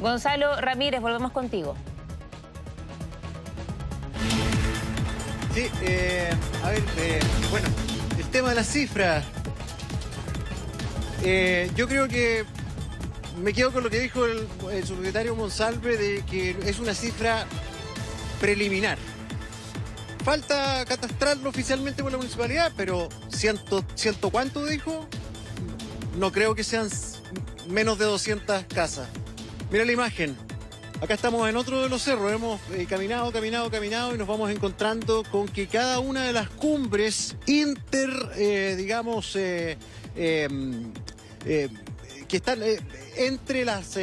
Gonzalo Ramírez, volvemos contigo. Sí, eh, a ver, eh, bueno, el tema de las cifras. Eh, yo creo que me quedo con lo que dijo el, el subsecretario Monsalve de que es una cifra preliminar. Falta catastrarlo oficialmente por la municipalidad, pero ciento, ciento cuánto dijo, no creo que sean menos de 200 casas. Mira la imagen. Acá estamos en otro de los cerros, hemos eh, caminado, caminado, caminado y nos vamos encontrando con que cada una de las cumbres inter, eh, digamos, eh, em, que están entre las,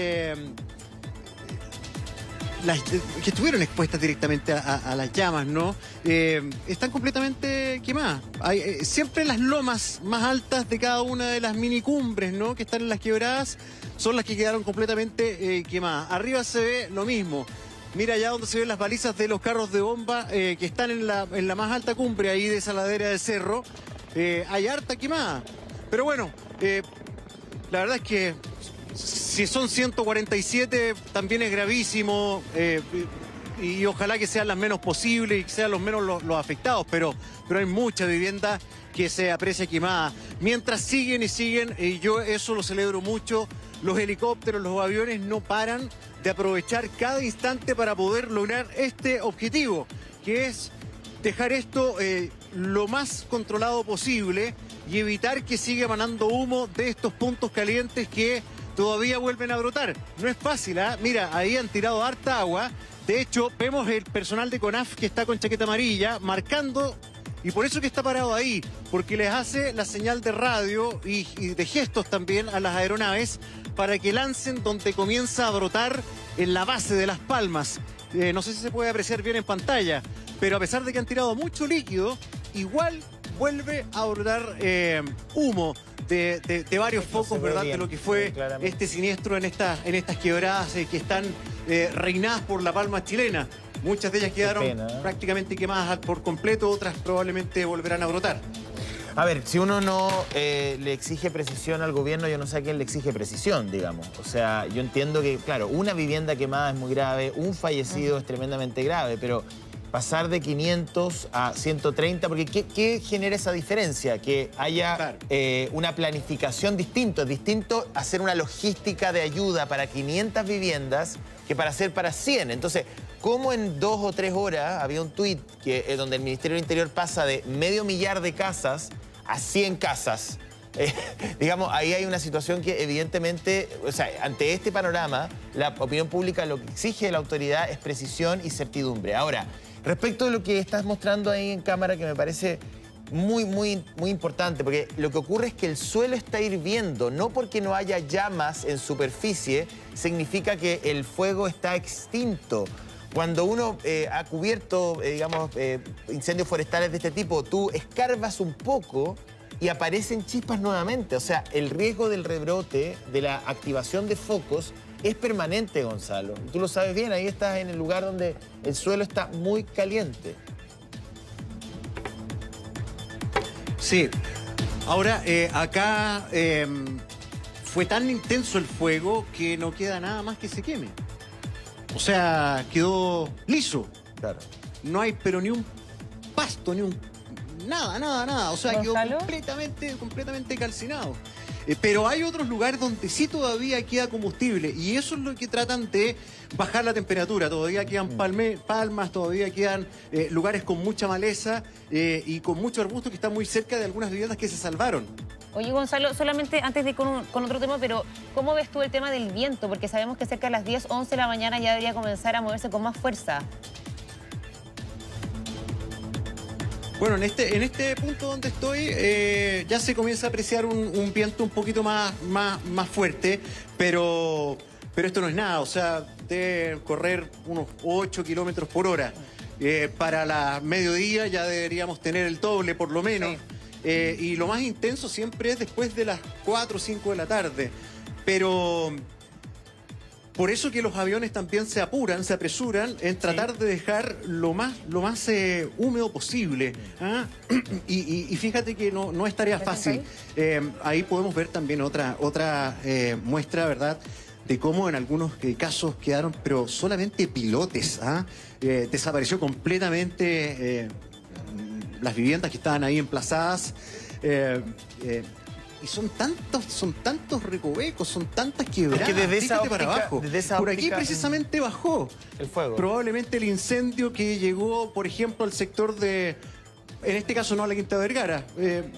las que estuvieron expuestas directamente a, a- las llamas, ¿no? Están completamente quemadas. Hay, siempre las lomas más altas de cada una de las minicumbres, ¿no? Que están en las quebradas, son las que quedaron completamente eh, quemadas. Arriba se ve lo mismo. Mira allá donde se ven las balizas de los carros de bomba eh, que están en la, en la más alta cumbre ahí de esa ladera de cerro. Eh, hay harta quemada. Pero bueno, la verdad es que si son 147 también es gravísimo y, y ojalá que sean las menos posibles y que sean los menos los, los afectados, pero, pero hay mucha vivienda que se aprecia quemada. Mientras siguen y siguen, y yo eso lo celebro mucho, los helicópteros, los aviones no paran de aprovechar cada instante para poder lograr este objetivo, que es dejar esto eh, lo más controlado posible y evitar que siga emanando humo de estos puntos calientes que todavía vuelven a brotar. No es fácil, ¿ah? Mira, ahí han tirado harta agua. De hecho, vemos el personal de CONAF que está con chaqueta amarilla marcando y por eso que está parado ahí, porque les hace la señal de radio y, y de gestos también a las aeronaves para que lancen donde comienza a brotar en la base de las palmas. Eh, no sé si se puede apreciar bien en pantalla, pero a pesar de que han tirado mucho líquido, igual vuelve a brotar eh, humo de, de- de varios focos, ve ¿verdad? bien, de lo que fue claramente. este siniestro en, esta, en estas quebradas eh, que están eh, reinadas por la palma chilena. Muchas de ellas quedaron pena, ¿eh? prácticamente quemadas por completo, otras probablemente volverán a brotar. A ver, si uno no eh, le exige precisión al gobierno, yo no sé a quién le exige precisión, digamos. O sea, yo entiendo que, claro, una vivienda quemada es muy grave, un fallecido es tremendamente grave, pero pasar de 500 a 130, porque ¿qué, qué genera esa diferencia? Que haya Claro. eh, una planificación distinta. Es distinto hacer una logística de ayuda para 500 viviendas que para hacer para 100. Entonces, ¿cómo en dos o tres horas había un tuit que, eh, donde el Ministerio del Interior pasa de medio millar de casas a 100 casas? Eh, digamos, ahí hay una situación que evidentemente, o sea, ante este panorama, la opinión pública lo que exige de la autoridad es precisión y certidumbre. Ahora, respecto de lo que estás mostrando ahí en cámara, que me parece muy, muy, muy importante, porque lo que ocurre es que el suelo está hirviendo, no porque no haya llamas en superficie, significa que el fuego está extinto. Cuando uno eh, ha cubierto, eh, digamos, eh, incendios forestales de este tipo, tú escarbas un poco y aparecen chispas nuevamente. O sea, el riesgo del rebrote, de la activación de focos, es permanente, Gonzalo. Tú lo sabes bien, ahí estás en el lugar donde el suelo está muy caliente. Sí. Ahora, acá eh, fue tan intenso el fuego que no queda nada más que se queme. O sea, quedó liso. Claro. No hay pero ni un pasto, ni un... Nada, nada, nada. O sea, quedó completamente, completamente calcinado. Eh, pero hay otros lugares donde sí todavía queda combustible y eso es lo que tratan de bajar la temperatura. Todavía quedan palme- palmas, todavía quedan eh, lugares con mucha maleza eh, y con mucho arbusto que están muy cerca de algunas viviendas que se salvaron. Oye, Gonzalo, solamente antes de ir con, un- con otro tema, pero ¿cómo ves tú el tema del viento? Porque sabemos que cerca de las 10, 11 de la mañana ya debería comenzar a moverse con más fuerza. Bueno, en este, en este punto donde estoy eh, ya se comienza a apreciar un, un viento un poquito más, más, más fuerte, pero, pero esto no es nada, o sea, debe correr unos 8 kilómetros por hora. Eh, para la mediodía ya deberíamos tener el doble por lo menos. Sí. Eh, y lo más intenso siempre es después de las 4 o 5 de la tarde. Pero por eso que los aviones también se apuran, se apresuran en tratar de dejar lo más, lo más eh, húmedo posible. ¿ah? Y, y- y fíjate que no, no es tarea ¿Ves fácil. ahí? Eh, ahí podemos ver también otra, otra eh, muestra, ¿verdad? de cómo en algunos casos quedaron, pero solamente pilotes. ¿ah? Desapareció completamente las viviendas que estaban ahí emplazadas. Eh, eh, y son tantos, son tantos recovecos, son tantas quebradas. Es que desde esa para óptica- abajo. desde esa Por aquí óptica- precisamente bajó. El fuego. Probablemente el incendio que llegó, por ejemplo, al sector de. En este caso no a la Quinta Vergara. Eh,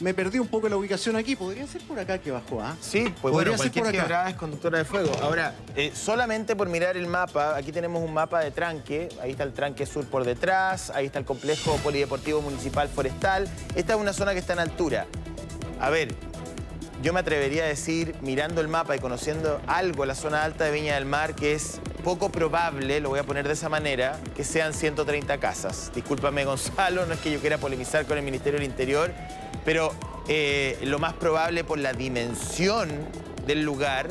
me perdí un poco la ubicación aquí. Podría ser por acá que bajó, ¿ah? Sí, pues Podría bueno, ser cualquier por acá. quebrada es conductora de fuego. Ahora, eh, solamente por mirar el mapa, aquí tenemos un mapa de tranque, ahí está el tranque sur por detrás, ahí está el complejo polideportivo municipal forestal. Esta es una zona que está en altura. A ver, yo me atrevería a decir, mirando el mapa y conociendo algo la zona alta de Viña del Mar, que es poco probable, lo voy a poner de esa manera, que sean 130 casas. Discúlpame, Gonzalo, no es que yo quiera polemizar con el Ministerio del Interior, pero eh, lo más probable por la dimensión del lugar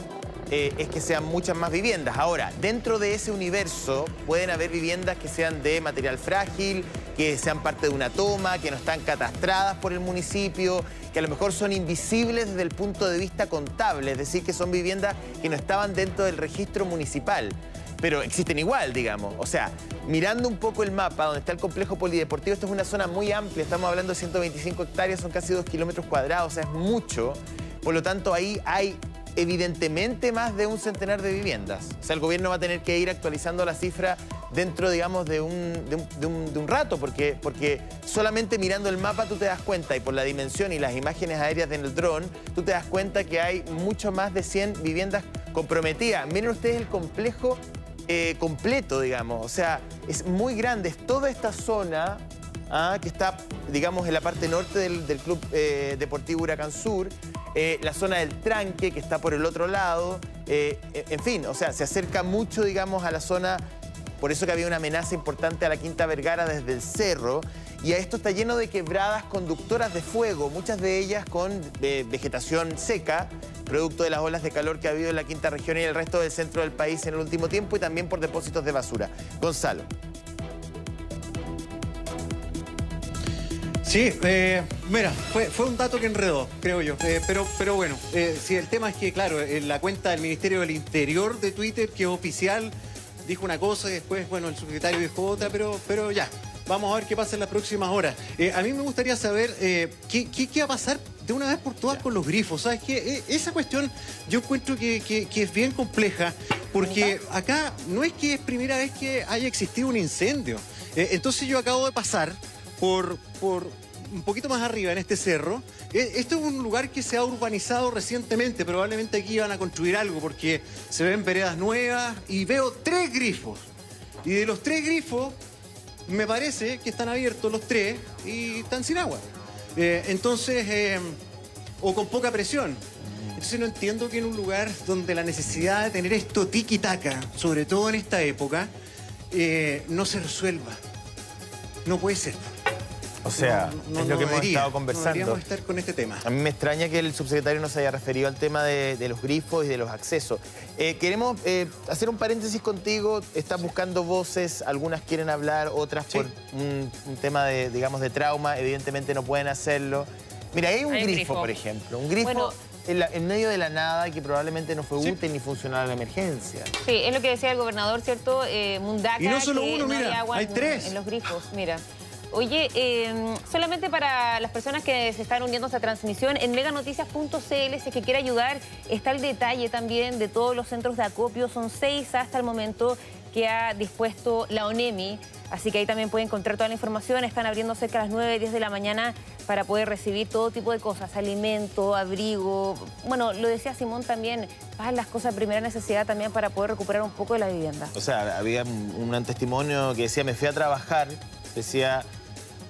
eh, es que sean muchas más viviendas. Ahora, dentro de ese universo pueden haber viviendas que sean de material frágil, que sean parte de una toma, que no están catastradas por el municipio, que a lo mejor son invisibles desde el punto de vista contable, es decir, que son viviendas que no estaban dentro del registro municipal. Pero existen igual, digamos. O sea, mirando un poco el mapa donde está el complejo polideportivo, esto es una zona muy amplia, estamos hablando de 125 hectáreas, son casi 2 kilómetros cuadrados, o sea, es mucho. Por lo tanto, ahí hay evidentemente más de un centenar de viviendas. O sea, el gobierno va a tener que ir actualizando la cifra dentro, digamos, de un, de un- de un- de un rato, porque, porque solamente mirando el mapa tú te das cuenta, y por la dimensión y las imágenes aéreas del dron, tú te das cuenta que hay mucho más de 100 viviendas comprometidas. Miren ustedes el complejo eh, completo, digamos. O sea, es muy grande, es toda esta zona ah, que está, digamos, en la parte norte del, Club eh, Deportivo Huracán Sur, eh, la zona del Tranque, que está por el otro lado, en fin, o sea, se acerca mucho, digamos, a la zona, por eso que había una amenaza importante a la Quinta Vergara desde el cerro, y a esto está lleno de quebradas conductoras de fuego, muchas de ellas con eh, vegetación seca, producto de las olas de calor que ha habido en la quinta región y el resto del centro del país en el último tiempo y también por depósitos de basura. Gonzalo. Sí, eh, mira, fue, un dato que enredó, creo yo. Eh, pero, pero bueno, eh, sí, el tema es que, claro, en la cuenta del Ministerio del Interior de Twitter, que es oficial, dijo una cosa y después, bueno, el subsecretario dijo otra, pero, pero ya. Vamos a ver qué pasa en las próximas horas. Eh, a mí me gustaría saber eh, ¿qué, qué, qué va a pasar de una vez por todas con los grifos. ¿Sabes qué? Eh, esa cuestión yo encuentro que, que- que es bien compleja, porque acá no es que es primera vez que haya existido un incendio. Eh, entonces yo acabo de pasar por, por un poquito más arriba, en este cerro. Esto es un lugar que se ha urbanizado recientemente. Probablemente aquí van a construir algo porque se ven veredas nuevas y veo tres grifos. Y de los tres grifos, me parece que están abiertos los tres y están sin agua. Eh, entonces, eh, o con poca presión. Entonces no entiendo que en un lugar donde la necesidad de tener esto tiki-taka, sobre todo en esta época, eh, no se resuelva. No puede ser. O sea, No, no, es lo no que hemos debería. estado No conversando. deberíamos estar con este tema. A mí me extraña que el subsecretario no se haya referido al tema de, de los grifos y de los accesos. Eh, queremos eh, hacer un paréntesis contigo. Estás buscando voces, algunas quieren hablar, otras Sí. por un, un tema de, digamos, de trauma, evidentemente no pueden hacerlo. Mira, hay un Hay grifo, grifo. por ejemplo. Un grifo Bueno. en, la- en medio de la nada que probablemente no fue Sí. útil ni funcional a la emergencia. Sí, es lo que decía el gobernador, ¿cierto? Eh, Mundaca, Y no solo que uno, no mira, hay agua hay en, tres. en los grifos, mira. Oye, eh, solamente para las personas que se están uniendo a esta transmisión, en meganoticias.cl, si es que quiere ayudar, está el detalle también de todos los centros de acopio. Son seis hasta el momento que ha dispuesto la ONEMI. Así que ahí también puede encontrar toda la información. Están abriendo cerca a las 9, 10 de la mañana para poder recibir todo tipo de cosas, alimento, abrigo. Bueno, lo decía Simón también, pagan las cosas de primera necesidad también para poder recuperar un poco de la vivienda. O sea, había un, un testimonio que decía, me fui a trabajar, decía,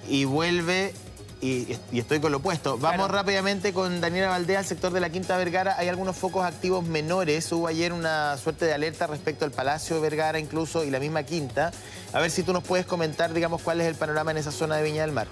y vuelve y, y estoy con lo opuesto. Vamos Claro. rápidamente con Daniela Valdea, al sector de la Quinta Vergara. Hay algunos focos activos menores. Hubo ayer una suerte de alerta respecto al Palacio de Vergara incluso y la misma Quinta. A ver si tú nos puedes comentar, digamos, cuál es el panorama en esa zona de Viña del Mar.